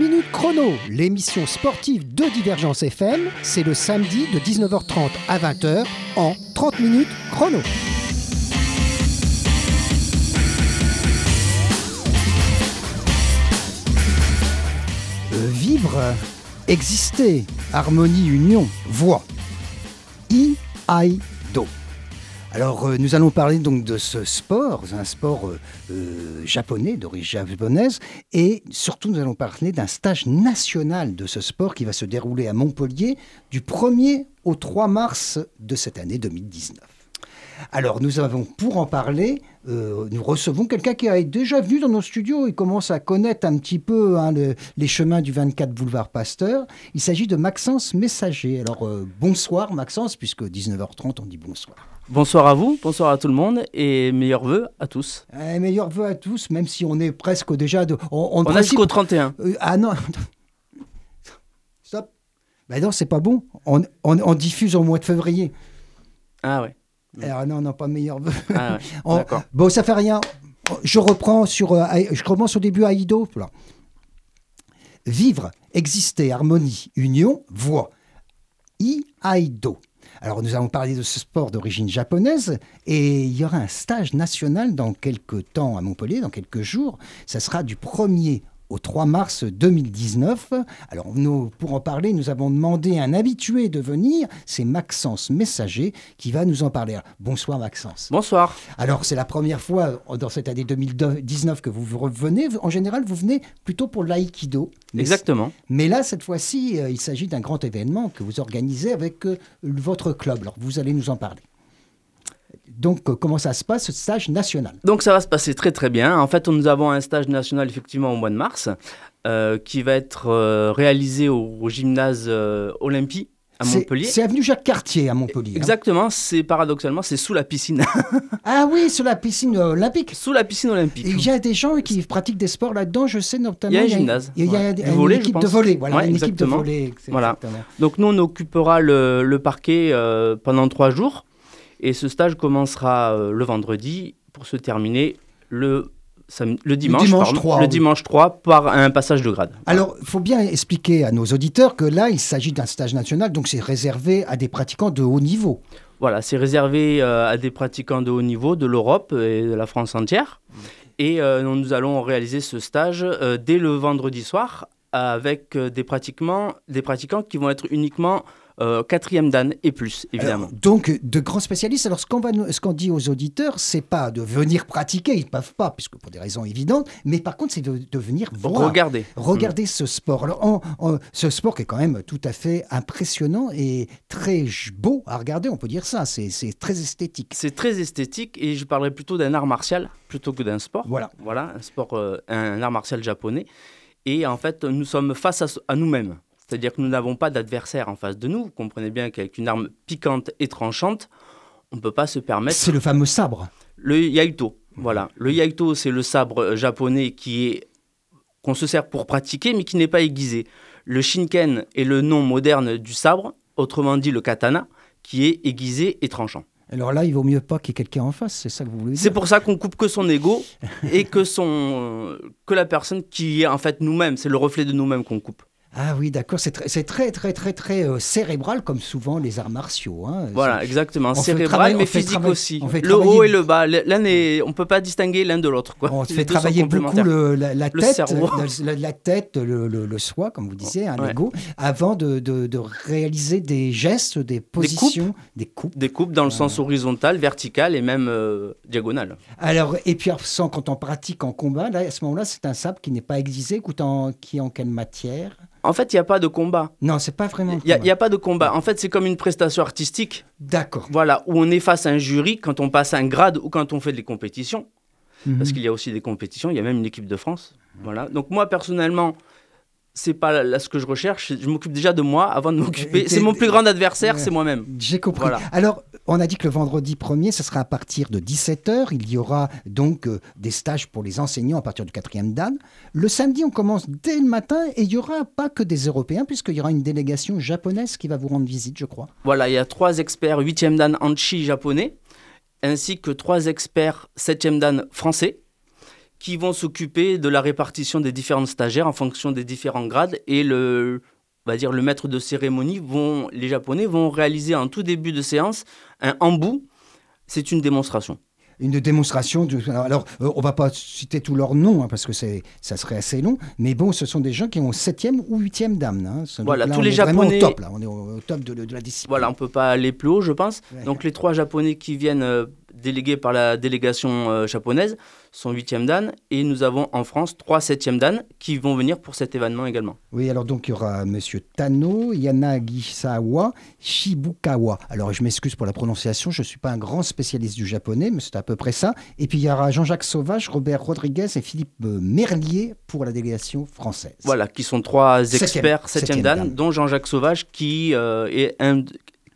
30 minutes chrono, l'émission sportive de Divergence FM, c'est le samedi de 19h30 à 20h en 30 minutes chrono. Vivre, exister, harmonie, union, voix. I-I-Do. Alors, euh, nous allons parler donc de ce sport, un sport euh, euh, japonais, d'origine japonaise, et surtout nous allons parler d'un stage national de ce sport qui va se dérouler à Montpellier du 1er au 3 mars de cette année 2019. Alors, nous avons, pour en parler, euh, nous recevons quelqu'un qui est déjà venu dans nos studios et commence à connaître un petit peu hein, le- les chemins du 24 boulevard Pasteur. Il s'agit de Maxence Messager. Alors, euh, bonsoir Maxence, puisque 19h30, on dit bonsoir. Bonsoir à vous, bonsoir à tout le monde et meilleurs vœux à tous. Euh, meilleurs vœux à tous, même si on est presque déjà de. On, On a jusqu'au 31. Euh, ah non Stop Ben non, c'est pas bon. On, on- on diffuse au mois de février. Ah ouais. Ah non, non, pas meilleurs vœux. Ah. On-. Bon, ça fait rien. Je reprends sur. euh, je commence au début Aïdo. Voilà. Vivre, exister, harmonie, union, voix. I-Aïdo. Alors, nous allons parler de ce sport d'origine japonaise et il y aura un stage national dans quelques temps à Montpellier, dans quelques jours. Ça sera du 1er au 3 mars 2019. Alors, nous, pour en parler, nous avons demandé à un habitué de venir, c'est Maxence Messager, qui va nous en parler. Alors, bonsoir Maxence. Bonsoir. Alors, c'est la première fois dans cette année 2019 que vous revenez. En général, vous venez plutôt pour l'aïkido. Exactement. Mais là, cette fois-ci, euh, il s'agit d'un grand événement que vous organisez avec euh, votre club. Alors, vous allez nous en parler. Donc, euh, comment ça se passe, ce stage national Donc ça va se passer très très bien. En fait, nous avons un stage national effectivement au mois de mars euh, qui va être euh, réalisé au, au gymnase euh, Olympie à Montpellier. C'est avenue Jacques Cartier à Montpellier. hein. Exactement, c'est paradoxalement, c'est sous la piscine. Ah oui, sur la piscine olympique. sous la piscine olympique. Il y a des gens qui pratiquent des sports là-dedans, je sais notamment. Il y a un gymnase, Il y a, une- équipe de volley. Voilà, Ouais, une équipe de volley. Voilà. Donc nous, on occupera le, le parquet euh, pendant trois jours et ce stage commencera euh, le vendredi pour se terminer le, le dimanche, dimanche pardon, 3, le oui. dimanche 3 par un passage de grade. Alors, il faut bien expliquer à nos auditeurs que là, il s'agit d'un stage national, donc c'est réservé à des pratiquants de haut niveau. Voilà, c'est réservé euh, à des pratiquants de haut niveau de l'Europe et de la France entière. Et euh, nous, allons réaliser ce stage euh, dès le vendredi soir avec des, pratiquement, des pratiquants qui vont être uniquement quatrième dan et plus, évidemment. Alors, donc, de grands spécialistes. Alors, ce qu'on va nous- ce qu'on dit aux auditeurs, c'est pas de venir pratiquer, ils ne peuvent pas, puisque pour des raisons évidentes, mais par contre, c'est de, de venir voir. Regardez. Regardez ce sport. Alors, en- en- ce sport qui est quand même tout à fait impressionnant et très beau à regarder, on peut dire ça. C'est très esthétique. C'est très esthétique et je parlerai plutôt d'un art martial plutôt que d'un sport. Voilà. Voilà, un sport, euh, un art martial japonais. Et en fait, nous sommes face à, à nous-mêmes. C'est-à-dire que nous n'avons pas d'adversaire en face de nous. Vous comprenez bien qu'avec une arme piquante et tranchante, on ne peut pas se permettre C'est le fameux sabre. le yaito. Voilà, le yaito, c'est le sabre euh, japonais qui est qu'on se sert pour pratiquer, mais qui n'est pas aiguisé. Le shinken est le nom moderne du sabre, autrement dit le katana, qui est aiguisé et tranchant. Alors là, il vaut mieux pas qu'il y ait quelqu'un en face, c'est ça que vous voulez dire C'est pour ça qu'on coupe que son ego et que son euh, que la personne qui est en fait nous-mêmes, c'est le reflet de nous-mêmes qu'on coupe. Ah oui, d'accord. C'est très, très, très, très, très euh, cérébral, comme souvent les arts martiaux. hein. Voilà, exactement, cérébral mais physique aussi. Le haut et le bas, l'un est, on peut pas distinguer l'un de l'autre. On fait travailler beaucoup le- la, la Le tête, cerveau. la, la tête, le, le- le soi, comme vous disiez, un Ouais. ego, avant de, de- de réaliser des gestes, des positions, des coupes. Des coupes dans le sens horizontal, vertical et même euh, diagonal. Alors, et puis sans, quand on pratique en combat, là, à ce moment-là, c'est un sabre qui n'est pas aiguisé, qui est en quelle matière? En fait, il n'y a pas de combat. Non, c'est pas vraiment. Il n'y a, pas de combat. En fait, c'est comme une prestation artistique. D'accord. Voilà, où on est face à un jury quand on passe un grade ou quand on fait des compétitions. Parce Mhm. qu'il y a aussi des compétitions, il y a même une équipe de France. Voilà. Donc moi, personnellement, c'est pas là ce que je recherche. Je m'occupe déjà de moi avant de m'occuper. C'est mon plus grand adversaire, c'est moi-même. J'ai compris. Voilà. Alors, on a dit que le vendredi 1er, ce sera à partir de 17h. Il y aura donc euh, des stages pour les enseignants à partir du 4e Dan. Le samedi, on commence dès le matin et il n'y aura pas que des Européens, puisqu'il y aura une délégation japonaise qui va vous rendre visite, je crois. Voilà, il y a trois experts 8e dan Anchi japonais, ainsi que trois experts 7e dan français, qui vont s'occuper de la répartition des différents stagiaires en fonction des différents grades et le, on va dire le maître de cérémonie vont, les Japonais vont réaliser en tout début de séance un embu. C'est une démonstration une démonstration. De, alors, euh, on va pas citer tous leurs noms, hein, parce que c'est, ça serait assez long, mais bon, ce sont des gens qui ont 7e ou 8e dame. Hein. Voilà, tous les Japonais. Au top, là. On est au, top de, de, la discipline. Voilà, on peut pas aller plus haut, je pense. Donc, les trois Japonais qui viennent délégués par la délégation euh, japonaise sont 8e dan et nous avons en France trois 7e dan qui vont venir pour cet événement également. Oui, alors donc il y aura monsieur Tano, Yanagisawa, Shibukawa. Alors je m'excuse pour la prononciation, je ne suis pas un grand spécialiste du japonais, mais c'est à peu près ça. Et puis il y aura Jean-Jacques Sauvage, Robert Rodriguez et Philippe euh, Merlier pour la délégation française. Voilà, qui sont trois experts 7e, dan, dont Jean-Jacques Sauvage qui euh, est un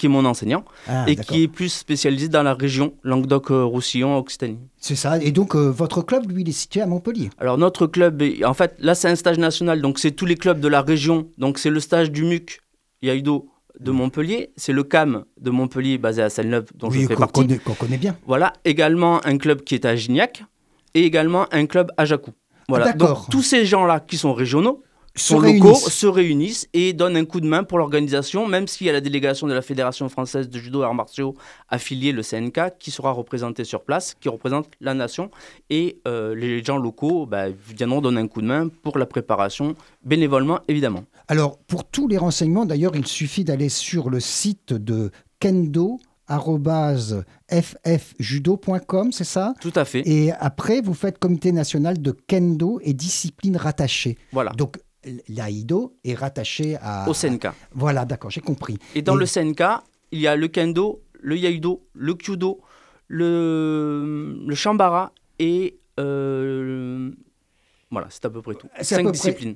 qui est mon enseignant ah, et qui est plus spécialisé dans la région Languedoc-Roussillon, Occitanie. C'est ça. Et donc, euh, votre club, lui, il est situé à Montpellier Alors, notre club, en fait, là, c'est un stage national. Donc, c'est tous les clubs de la région. Donc, c'est le stage du MUC Yaïdo de. Montpellier. C'est le CAM de Montpellier, basé à Celle-Neuve, dont je fais partie. Oui, qu'on connaît bien. Voilà. Également, un club qui est à Gignac et également un club à Jacou. Voilà. Ah, donc, tous ces gens-là qui sont régionaux, sont locaux se réunissent et donnent un coup de main pour l'organisation, même s'il y a la délégation de la Fédération française de judo et arts martiaux affiliée, le CNK, qui sera représentée sur place, qui représente la nation. Et euh, les gens locaux bah, viendront donner un coup de main pour la préparation, bénévolement évidemment. Alors, pour tous les renseignements, d'ailleurs, il suffit d'aller sur le site de Kendo ffjudo.com, c'est ça? Tout à fait. Et après, vous faites comité national de kendo et discipline rattachée. Voilà. Donc, l'Aïdo est rattaché à, au Senka. Voilà, d'accord, j'ai compris. Et dans le Senka, il y a le kendo, le yaido, le kyudo, le, le shambara et euh, voilà, c'est à peu près tout. Cinq disciplines.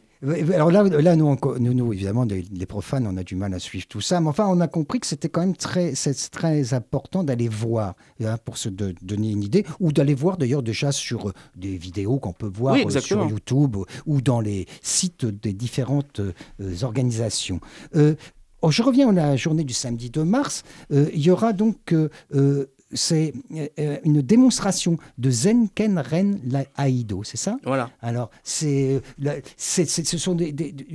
Alors là, là nous, nous, évidemment, les, profanes, on a du mal à suivre tout ça. Mais enfin, on a compris que c'était quand même très, très important d'aller voir, hein, pour se donner une idée, ou d'aller voir d'ailleurs déjà sur euh, des vidéos qu'on peut voir euh, sur YouTube ou dans les sites des différentes euh, organisations. Oh, je reviens à la journée du samedi 2 mars. il y aura donc c'est euh, une démonstration de Zenken Ren Aido, c'est ça? Voilà. Alors, c'est, ce sont des,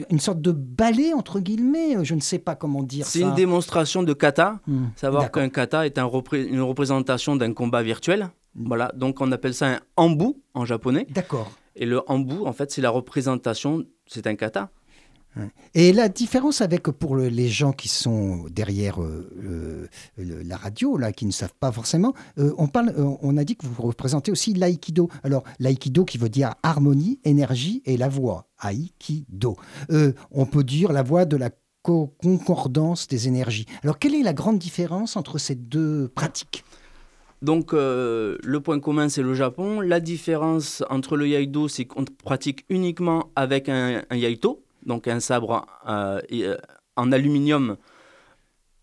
une sorte de ballet, entre guillemets, je ne sais pas comment dire C'est une démonstration de kata, hmm. savoir qu'un kata est un une représentation d'un combat virtuel. Hmm. Voilà, donc on appelle ça un ambu en japonais. D'accord. Et le ambu, en fait, c'est la représentation, c'est un kata. Et la différence avec pour les gens qui sont derrière euh, la radio, là, qui ne savent pas forcément, euh, on, parle, euh, on a dit que vous représentez aussi l'aïkido. Alors, l'aïkido qui veut dire harmonie, énergie et la voix. Aïkido. on peut dire la voix de la concordance des énergies. Alors, quelle est la grande différence entre ces deux pratiques? Donc le point commun c'est le Japon. La différence entre le yaïdo c'est qu'on pratique uniquement avec un, un yaito, donc un sabre euh, euh, en aluminium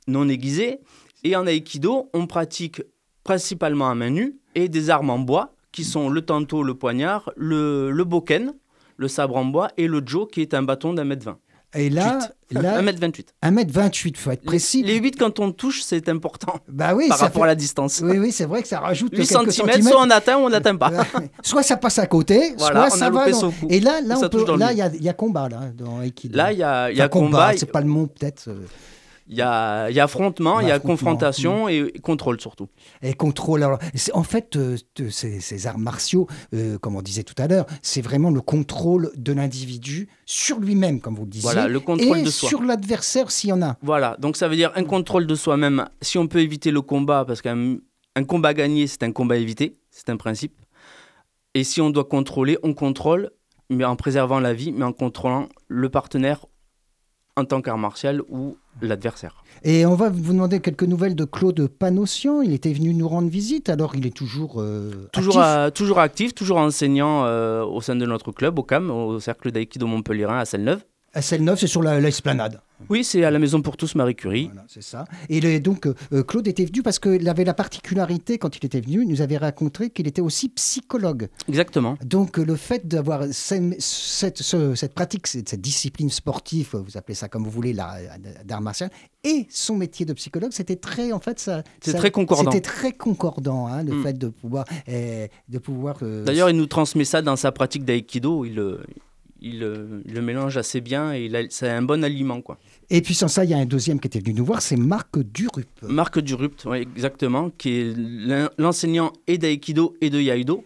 non aiguisé. Et en aïkido, on pratique principalement à main nue et des armes en bois qui sont le tanto, le poignard, le, le boken, le sabre en bois et le jo qui est un bâton d'un mètre vingt. Et là, là 1m28. 1m28, il faut être précis. Les, 8, quand on touche, c'est important. Bah oui, par rapport à la distance. Oui, oui, c'est vrai que ça rajoute 8 cm, soit on atteint ou on n'atteint pas. soit ça passe à côté, soit ça va. Et là, là, il y, a combat là, dans Aikido. Là, il y a, y a combat. C'est pas le mot, peut-être. Il y a, y a affrontement, il y a confrontation et contrôle surtout. Et contrôle. Alors, en fait, euh, ces, arts martiaux, euh, comme on disait tout à l'heure, c'est vraiment le contrôle de l'individu sur lui-même, comme vous le disiez. Voilà, le contrôle et de soi. sur l'adversaire s'il y en a. Voilà, donc ça veut dire un contrôle de soi-même. Si on peut éviter le combat, parce qu'un un combat gagné, c'est un combat évité, c'est un principe. Et si on doit contrôler, on contrôle, mais en préservant la vie, mais en contrôlant le partenaire en tant qu'art martial ou l'adversaire. Et on va vous demander quelques nouvelles de Claude Panossian. Il était venu nous rendre visite, alors il est toujours euh, toujours actif. toujours actif, toujours enseignant euh, au sein de notre club, au CAM, au Cercle d'Aïkido Montpellier à Celle-Neuve. À Celle-Neuve, c'est sur l'esplanade. Oui, c'est à la Maison pour tous Marie Curie. Voilà, c'est ça. Et donc, euh, Claude était venu parce qu'il avait la particularité, quand il était venu, il nous avait raconté qu'il était aussi psychologue. Exactement. Donc, le fait d'avoir cette, cette, pratique, cette, discipline sportive, vous appelez ça comme vous voulez, d'art martial, et son métier de psychologue, c'était très, en fait, ça. C'était très concordant. C'était très concordant, hein, le mm. fait de pouvoir, eh, de pouvoir. Euh, D'ailleurs, il nous transmet ça dans sa pratique d'aïkido. Il, il, le mélange assez bien et c'est un bon aliment, quoi. Et puis sans ça, il y a un deuxième qui était venu nous voir, c'est Marc Durup. Marc Durup, oui, exactement, qui est l'enseignant et d'aïkido et de yaido.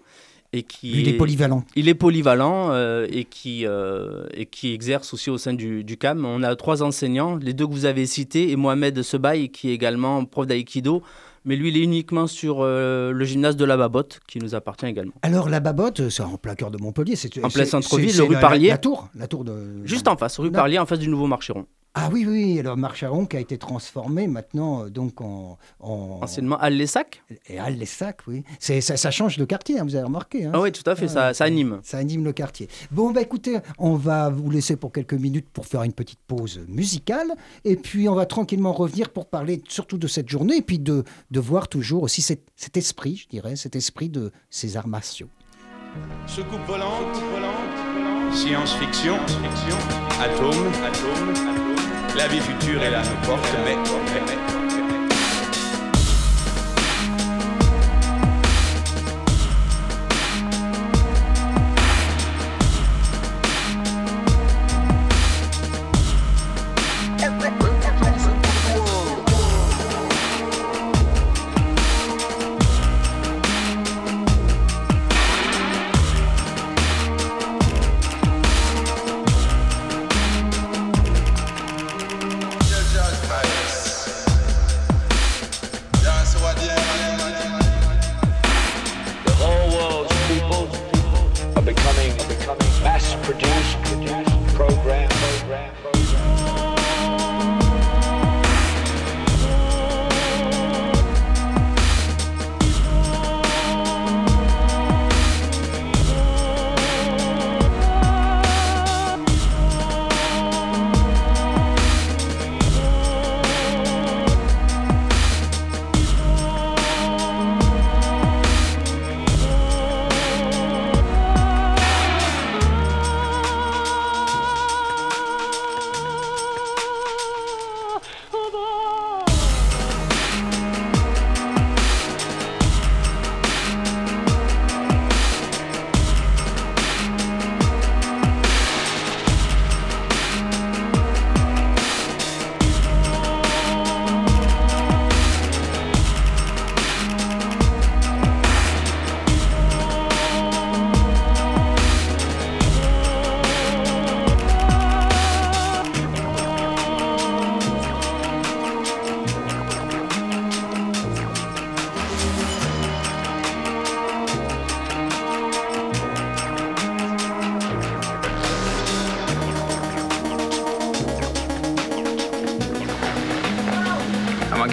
Et qui il est, polyvalent. Il est polyvalent euh, et, qui, euh, et qui exerce aussi au sein du, du, CAM. On a trois enseignants, les deux que vous avez cités, et Mohamed Sebaï, qui est également prof d'aïkido mais lui, il est uniquement sur euh, le gymnase de la Babotte, qui nous appartient également. Alors, la Babotte, c'est en plein cœur de Montpellier. C'est, en plein centre-ville, rue Parlier. La, tour, la tour de... Juste en face, rue Parlier, en face du nouveau Marcheron. Ah oui, oui, alors Marcharon qui a été transformé maintenant euh, donc en, Anciennement Al-Lessac Et Al-Lessac, oui. C'est, ça, change de quartier, hein, vous avez remarqué. Hein. Ah oui, tout à fait, ça, ça, anime. Ça anime le quartier. Bon, bah écoutez, on va vous laisser pour quelques minutes pour faire une petite pause musicale. Et puis on va tranquillement revenir pour parler surtout de cette journée et puis de, de voir toujours aussi cet, cet esprit, je dirais, cet esprit de ces arts martiaux. Soucoupe volante, volante, science-fiction, fiction, atome, atome, atome. La vie future est là, nous porte, mais, mais atome,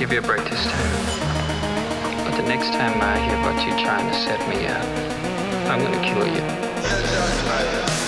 give you a break this time, But the next time I hear about you trying to set me up, I'm gonna kill you.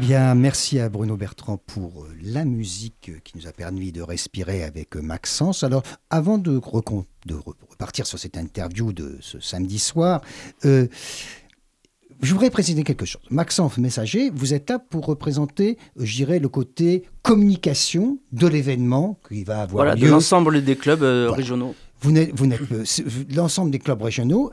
Bien, merci à Bruno Bertrand pour euh, la musique qui nous a permis de respirer avec euh, Maxence. Alors, avant de, recon- de repartir sur cette interview de ce samedi soir, euh, je voudrais préciser quelque chose. Maxence Messager, vous êtes là pour représenter, euh, je dirais, le côté communication de l'événement qui va avoir Voilà, de lieu. l'ensemble des clubs euh, Voilà. régionaux. Vous n'êtes, euh, l'ensemble des clubs régionaux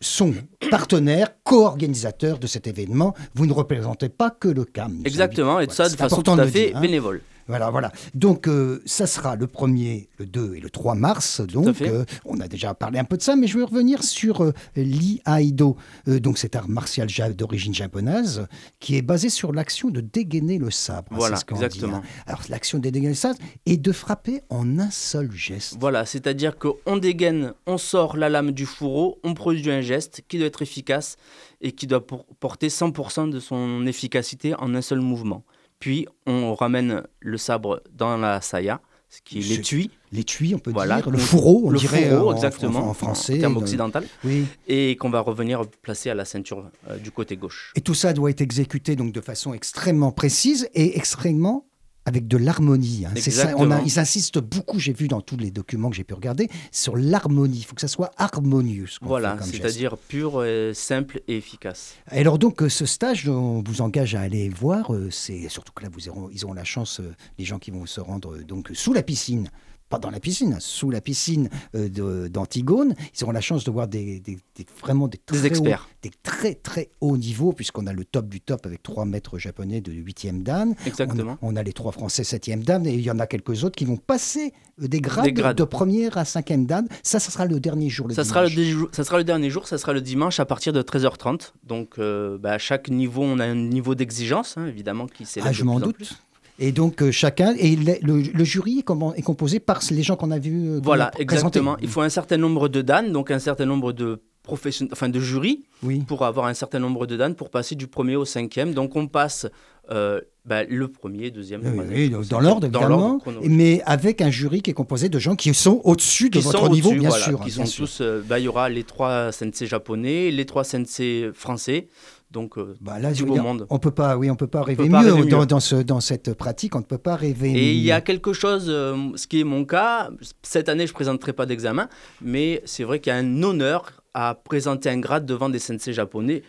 sont partenaires, co-organisateurs de cet événement. Vous ne représentez pas que le CAM. Exactement, et tout ça de façon tout à fait hein. bénévole. Voilà, voilà. Donc, euh, ça sera le 1er, le 2 et le 3 mars. Donc, euh, on a déjà parlé un peu de ça, mais je vais revenir sur euh, l'Iaido. Euh, donc, cet art martial ja- d'origine japonaise qui est basé sur l'action de dégainer le sabre. hein, Voilà, ce dit, exactement. hein. Alors, l'action de dégainer le sabre est de frapper en un seul geste. Voilà, c'est-à-dire qu'on dégaine, on sort la lame du fourreau, on produit un geste qui doit être efficace et qui doit porter 100% de son efficacité en un seul mouvement. Puis on ramène le sabre dans la saya, ce qui l'étui, L'étui, on peut Voilà, dire. Le fourreau, on le dirait fourreau, en- exactement, en, en français. en termes dans- occidental, Oui. et qu'on va revenir placer à la ceinture euh, du côté gauche. Et tout ça doit être exécuté donc de façon extrêmement précise et extrêmement avec de l'harmonie. hein. C'est ça, on a, ils insistent beaucoup, j'ai vu dans tous les documents que j'ai pu regarder, sur l'harmonie. Il faut que ça soit harmonieux. ce Voilà, c'est-à-dire pur, simple et efficace. Et Alors donc euh, ce stage, on vous engage à aller voir. euh, C'est surtout que là, vous auront, ils auront la chance, euh, les gens qui vont se rendre donc sous la piscine. Pas dans la piscine, sous la piscine euh, de- d'Antigone, ils auront la chance de voir des, des- des- vraiment des, très Des experts. hauts- des très très hauts niveaux, puisqu'on a le top du top avec trois maîtres japonais de 8e dan. Exactement. On, on a les trois français 7e dan, et il y en a quelques autres qui vont passer euh, des grades, Des grades. de première à 5e dan. Ça, ça sera le dernier jour. Le Ça sera, le dimanche. dé- ça sera le dernier jour, ça sera le dimanche à partir de 13h30. Donc, euh, bah, à chaque niveau, on a un niveau d'exigence, hein, évidemment, qui s'élève Ah, je m'en doute. plus. Et donc euh, chacun et le, le- le jury est, comment- est composé par les gens qu'on a vus. euh, Voilà, a exactement. Il faut un certain nombre de dan, donc un certain nombre de professionnels, enfin de jurys, Oui. pour avoir un certain nombre de dan pour passer du premier au cinquième. Donc, on passe euh, bah, le premier, deuxième, troisième, oui, dans l'ordre évidemment, mais avec un jury qui est composé de gens qui sont au-dessus de qui votre niveau, au-dessus, bien voilà, sûr. qui bien sont sûr. tous. euh, bah, il y aura les trois sensei japonais, les trois sensei français. Donc, euh, Bah là, je du veux beau dire, monde. on peut pas, oui, on peut pas rêver peut pas mieux, rêver Dans, mieux. dans ce, dans cette pratique, on ne peut pas rêver Et il y a quelque chose, euh, ce qui est mon cas, cette année je ne présenterai pas d'examen, mais c'est vrai qu'il y a un honneur à présenter un grade devant des sensei japonais.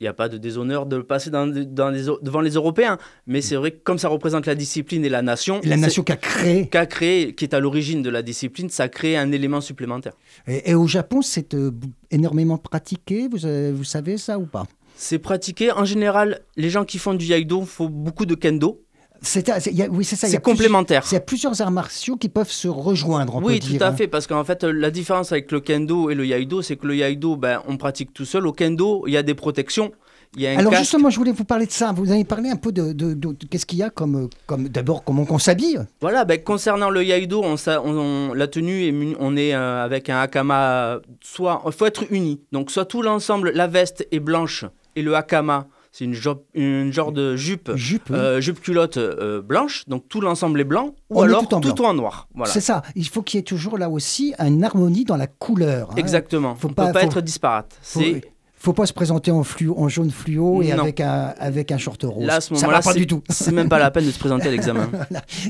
Il n'y a pas de déshonneur de le passer dans, dans les, devant les Européens, mais c'est vrai que comme ça représente la discipline et la nation, Et la nation qui a créé. qu'a créé, qui est à l'origine de la discipline, ça crée un élément supplémentaire. Et, et au Japon, c'est euh, énormément pratiqué. Vous savez ça ou pas? C'est pratiqué. En général, les gens qui font du Yaido font beaucoup de kendo. C'est c'est- oui, ça. complémentaire. Il y a plusieurs arts martiaux qui peuvent se rejoindre, on Oui, peut tout dire. à hein. fait, parce qu'en fait, euh, la différence avec le kendo et le yaido, c'est que le yaido, ben, on pratique tout seul. Au kendo, il y a des protections. Il y a un Alors casque. justement, je voulais vous parler de ça. Vous avez parlé un peu de, de- de- de- qu'est-ce qu'il y a comme, comme d'abord comment on s'habille. Voilà, ben, concernant le yaido, on, on- on- la tenue, est on est euh, avec un hakama, soit, il faut être uni. Donc, soit tout l'ensemble, la veste est blanche et le hakama, c'est une, une genre de jupe, Jupe. oui. euh, jupe culotte euh, blanche. Donc, tout l'ensemble est blanc ou On alors tout en noir. Voilà. C'est ça. Il faut qu'il y ait toujours là aussi une harmonie dans la couleur. hein. Exactement. Faut on ne peut pas faut- être disparate. C'est faut pas se présenter en, fluo, en jaune fluo et Non. avec un, avec un short rose. Là, à ce ça va pas c'est- du tout. c'est même pas la peine de se présenter à l'examen.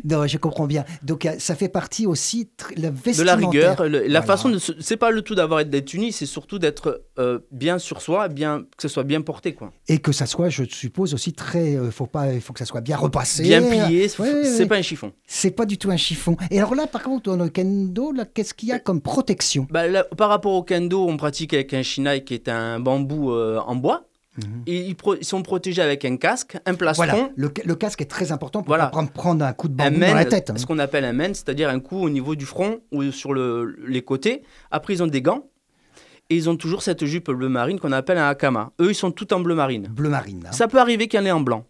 Non, je comprends bien. Donc euh, ça fait partie aussi la de la rigueur, le- la Voilà. façon de, c'est pas le tout d'avoir d'être uni, c'est surtout d'être euh, bien sur soi, bien que ce soit bien porté quoi. Et que ça soit, je suppose aussi très, euh, faut pas, il faut que ça soit bien repassé. Bien plié, Ouais, ouais, c'est ouais. pas un chiffon. C'est pas du tout un chiffon. Et alors là, par contre, dans le kendo, qu'est-ce qu'il y a comme protection? Bah, là, par rapport au kendo, on pratique avec un shinai qui est un bambou euh, en bois. Et ils, sont protégés avec un casque, un plastron, Voilà, le, le casque est très important pour Voilà. pas prendre, prendre un coup de bambou dans la tête. hein. ce qu'on appelle un men, c'est-à-dire un coup au niveau du front ou sur le- les côtés. Après, ils ont des gants. Et ils ont toujours cette jupe bleu marine qu'on appelle un hakama. Eux, ils sont tout en bleu marine. Bleu marine. là. Ça peut arriver qu'il y en ait en blanc.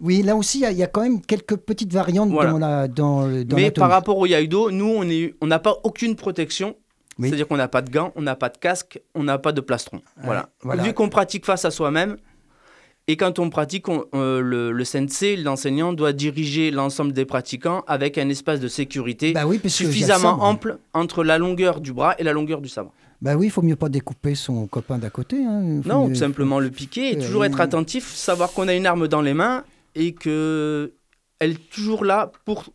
Oui, là aussi, il y a- il y, a quand même quelques petites variantes Voilà. dans la dans, Mais par rapport au Yaido, nous, on n'a pas aucune protection. Oui. C'est-à-dire qu'on n'a pas de gants, on n'a pas de casque, on n'a pas de plastron. Voilà. voilà. Vu qu'on pratique face à soi-même, et quand on pratique, on- euh, le, le sensei, l'enseignant, doit diriger l'ensemble des pratiquants avec un espace de sécurité Bah oui, suffisamment ça, ample entre la longueur du bras et la longueur du sabre. Bah oui, il faut mieux pas découper son copain d'à côté. hein. Non, mieux- simplement le piquer et Euh, toujours être attentif, savoir qu'on a une arme dans les mains et que elle est toujours là pour.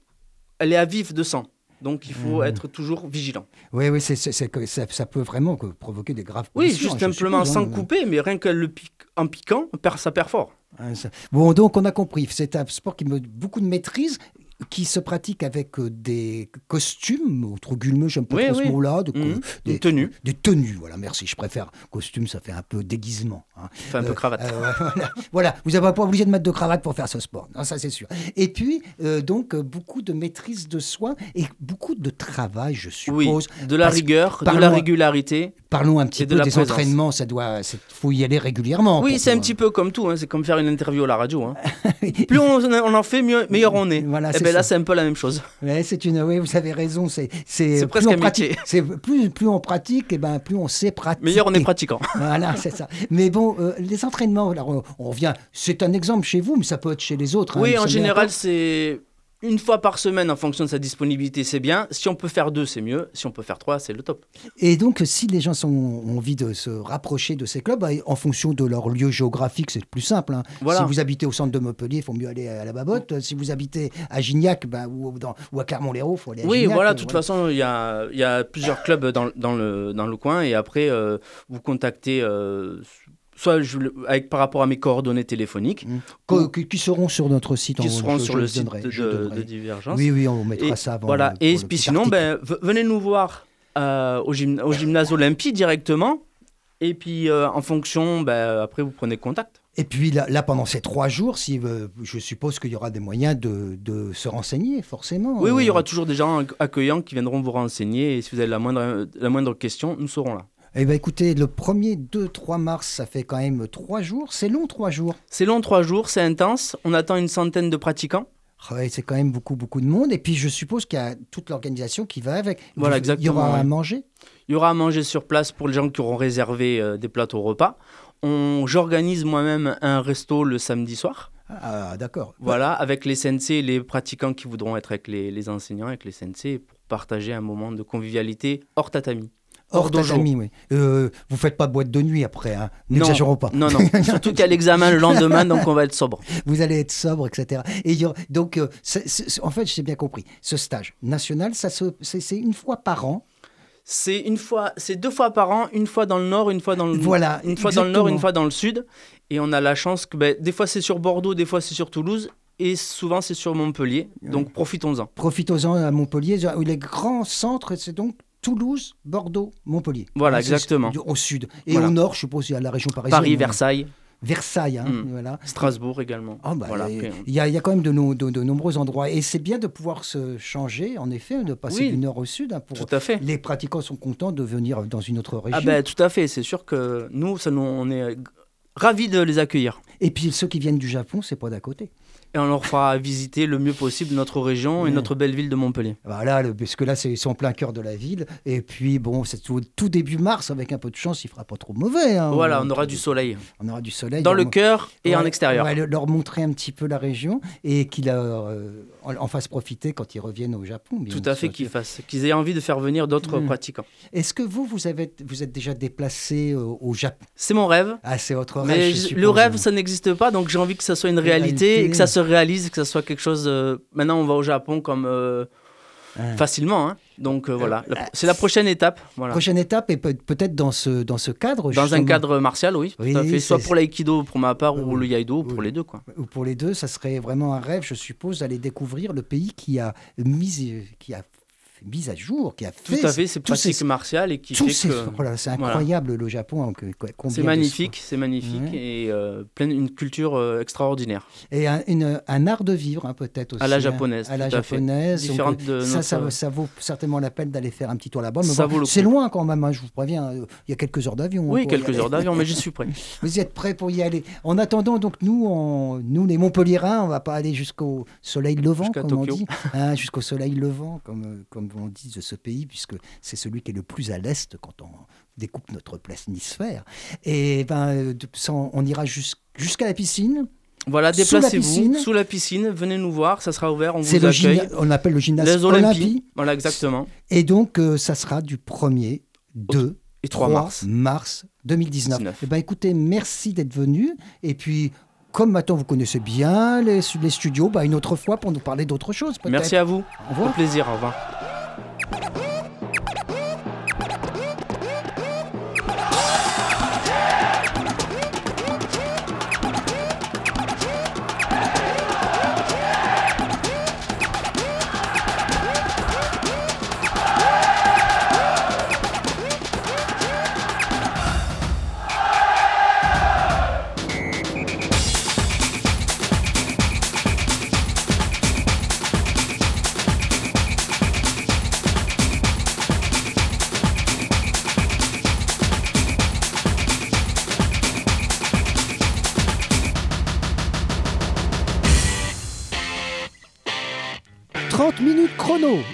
Elle est à vif de sang. Donc il faut Mhm. être toujours vigilant. Oui, oui, c'est, ça, ça peut vraiment que provoquer des graves Oui, juste simplement suppose, sans hein. couper, mais rien que le pique, en piquant, ça perfore. Hein, ça- Bon, donc on a compris. C'est un sport qui me beaucoup de maîtrise, qui se pratique avec euh, des costumes, entre guillemets, j'aime pas Oui, trop oui. ce mot-là, de Mhm. des, Une tenue, des tenues. Voilà, merci. Je préfère costume, ça fait un peu déguisement. hein. enfin un peu Euh, cravate. euh, voilà. Voilà, vous n'êtes pas obligé de mettre de cravate pour faire ce sport, Non, ça c'est sûr. Et puis, euh, donc, beaucoup de maîtrise de soi et beaucoup de travail, je oui, suppose. de la rigueur, de la régularité. Parlons un petit de peu des présence. entraînements, ça doit, il faut y aller régulièrement. Oui, c'est un petit peu comme tout, hein, c'est comme faire une interview à la radio. hein. Plus on, on en fait, mieux, meilleur on est. Voilà, et c'est ben là, c'est un peu la même chose. Ouais, c'est une, oui, vous avez raison. C'est, c'est, presque un pratique, métier. c'est plus, plus on pratique, et ben plus on sait pratiquer. Meilleur on est pratiquant. Voilà, c'est ça. Mais bon, euh, les entraînements, on, on revient. C'est un exemple chez vous, mais ça peut être chez les autres. hein, Oui, en général, c'est une fois par semaine en fonction de sa disponibilité, c'est bien. Si on peut faire deux, c'est mieux. Si on peut faire trois, c'est le top. Et donc, si les gens sont, ont envie de se rapprocher de ces clubs, bah, en fonction de leur lieu géographique, c'est plus simple. hein. Voilà. Si vous habitez au centre de Montpellier, il faut mieux aller à la Babotte. Si vous habitez à Gignac ben, ou, dans- ou à Clermont-Lérault, il faut aller à Oui, Gignac. voilà, euh, de toute façon, il y a, il y a plusieurs clubs dans, dans le, dans le coin. Et après, euh, vous contactez, euh, soit je, avec, par rapport à mes coordonnées téléphoniques, Co- qui, qui seront sur notre site. qui en- seront je- sur je le site donnerai, de, Divergence. Oui, oui, on mettra Et ça avant. Voilà. Et puis sinon, ben, venez nous voir euh, au, gym- au gymnase Olympie directement. Et puis, euh, en fonction, ben, après, vous prenez contact. Et puis là, là, pendant ces trois jours, si, euh, je suppose qu'il y aura des moyens de, de se renseigner, forcément. Oui, oui, il y aura toujours des gens accueillants qui viendront vous renseigner. Et si vous avez la moindre, la moindre question, nous serons là. Eh bien, écoutez, le 1er, 2, 3 mars, ça fait quand même trois jours. C'est long, trois jours. C'est long, trois jours, c'est intense. On attend une centaine de pratiquants. Ouais, c'est quand même beaucoup, beaucoup de monde. Et puis, je suppose qu'il y a toute l'organisation qui va avec. Voilà, Vous- Il y exactement, aura à manger. Il y aura à manger sur place pour les gens qui auront réservé euh, des plateaux repas. On- J'organise moi-même un resto le samedi soir. Ah, d'accord. Voilà, avec les sensei les pratiquants qui voudront être avec les, les enseignants, avec les sensei, pour partager un moment de convivialité hors tatami. Hors hors tatami, oui. Euh, vous faites pas boîte de nuit après, hein. N'exagérons pas. Non, non. Surtout qu'il y a l'examen le lendemain, donc on va être sobre. Vous allez être sobre, etc. Et donc, euh, en fait, j'ai bien compris. Ce stage national, ça c'est, une fois par an. C'est une fois, c'est deux fois par an, une fois dans le nord, une fois dans le Voilà. une fois dans le nord, une fois dans le sud. Et on a la chance que ben, des fois c'est sur Bordeaux, des fois c'est sur Toulouse, et souvent c'est sur Montpellier. Donc profitons-en. Profitons-en à Montpellier. Les grands centres, c'est donc Toulouse, Bordeaux, Montpellier. Voilà, Ah, exactement. Au sud. Et Voilà. au nord, je suppose, il y a la région parisienne. Paris. Versailles, Versailles, hein, Mm. voilà. Strasbourg également. Ah, bah, Voilà, il, y a, il y a quand même de, no- de- de nombreux endroits. Et c'est bien de pouvoir se changer, en effet, de passer Oui. du nord au sud. hein, pour... tout à fait. Les pratiquants sont contents de venir dans une autre région. Ah tout à fait, c'est sûr que nous, ça nous on est ravis de les accueillir. Et puis ceux qui viennent du Japon, c'est pas d'à côté. Et on leur fera visiter le mieux possible notre région et Ouais. notre belle ville de Montpellier. Voilà, le- parce que là, c'est ils sont en plein cœur de la ville. Et puis, bon, c'est tout, tout début mars, avec un peu de chance, il fera pas trop mauvais. hein. Voilà, on aura du soleil. On aura du soleil. Dans le cœur et en Ouais, extérieur. On va le- leur montrer un petit peu la région et qu'ils euh, en, en fassent profiter quand ils reviennent au Japon. bien Tout à fait qu'ils qu'ils aient envie de faire venir d'autres Mm. pratiquants. Est-ce que vous, vous, avez, vous êtes déjà déplacé euh, au Japon C'est mon rêve. Ah, c'est votre rêve. Mais je je- suppose, le rêve, ça n'existe pas, donc j'ai envie que ça soit une réalité, réalité. et que ça se réalise, que ça soit quelque chose. euh, Maintenant, on va au Japon comme euh, facilement, hein. donc euh, voilà. C'est la prochaine étape, voilà. Prochaine étape, et peut- peut-être dans ce, dans ce cadre. Dans un cadre martial, oui, tout à Oui, fait. Soit pour l'aïkido pour ma part, ou le yaido pour Oui. les deux, quoi. Ou pour les deux, ça serait vraiment un rêve, je suppose, d'aller découvrir le pays qui a mis, qui a fait mise à jour, qui a fait. Tout à fait, ces- pratique martiale et qui tous fait que. voilà, c'est voilà. incroyable le Japon. hein, C'est magnifique, c'est magnifique Ouais. et euh, pleine une culture euh, extraordinaire. Et un, une- un art de vivre, hein, peut-être aussi. À la hein, japonaise, À la tout japonaise. Différente de ça, ça, notre- ça vaut certainement la peine d'aller faire un petit tour là-bas. bon, C'est loin quand même, hein, je vous préviens. euh, Il y a quelques heures d'avion. Oui, quelques heures d'avion, mais j'y suis prêt. Vous êtes prêts pour y aller. En attendant, donc, nous, on- nous les Montpelliérains, on va pas aller jusqu'au soleil levant, comme on dit. jusqu'au soleil levant, comme, euh, comme gourmandise de ce pays, puisque c'est celui qui est le plus à l'est quand on découpe notre planisphère. Et ben, on ira jusqu'à la piscine. Voilà, déplacez-vous sous, la piscine, venez nous voir, ça sera ouvert, on vous le on appelle le gymnase Les Voilà, exactement. Et donc, euh, ça sera du 1er, 2 et 3, mars. 2019. 19. Eh ben, écoutez, merci d'être venu. Et puis, comme maintenant vous connaissez bien les, studios, bah, une autre fois pour nous parler d'autre chose. Merci à vous. Au revoir. Au plaisir. Au revoir. Woo!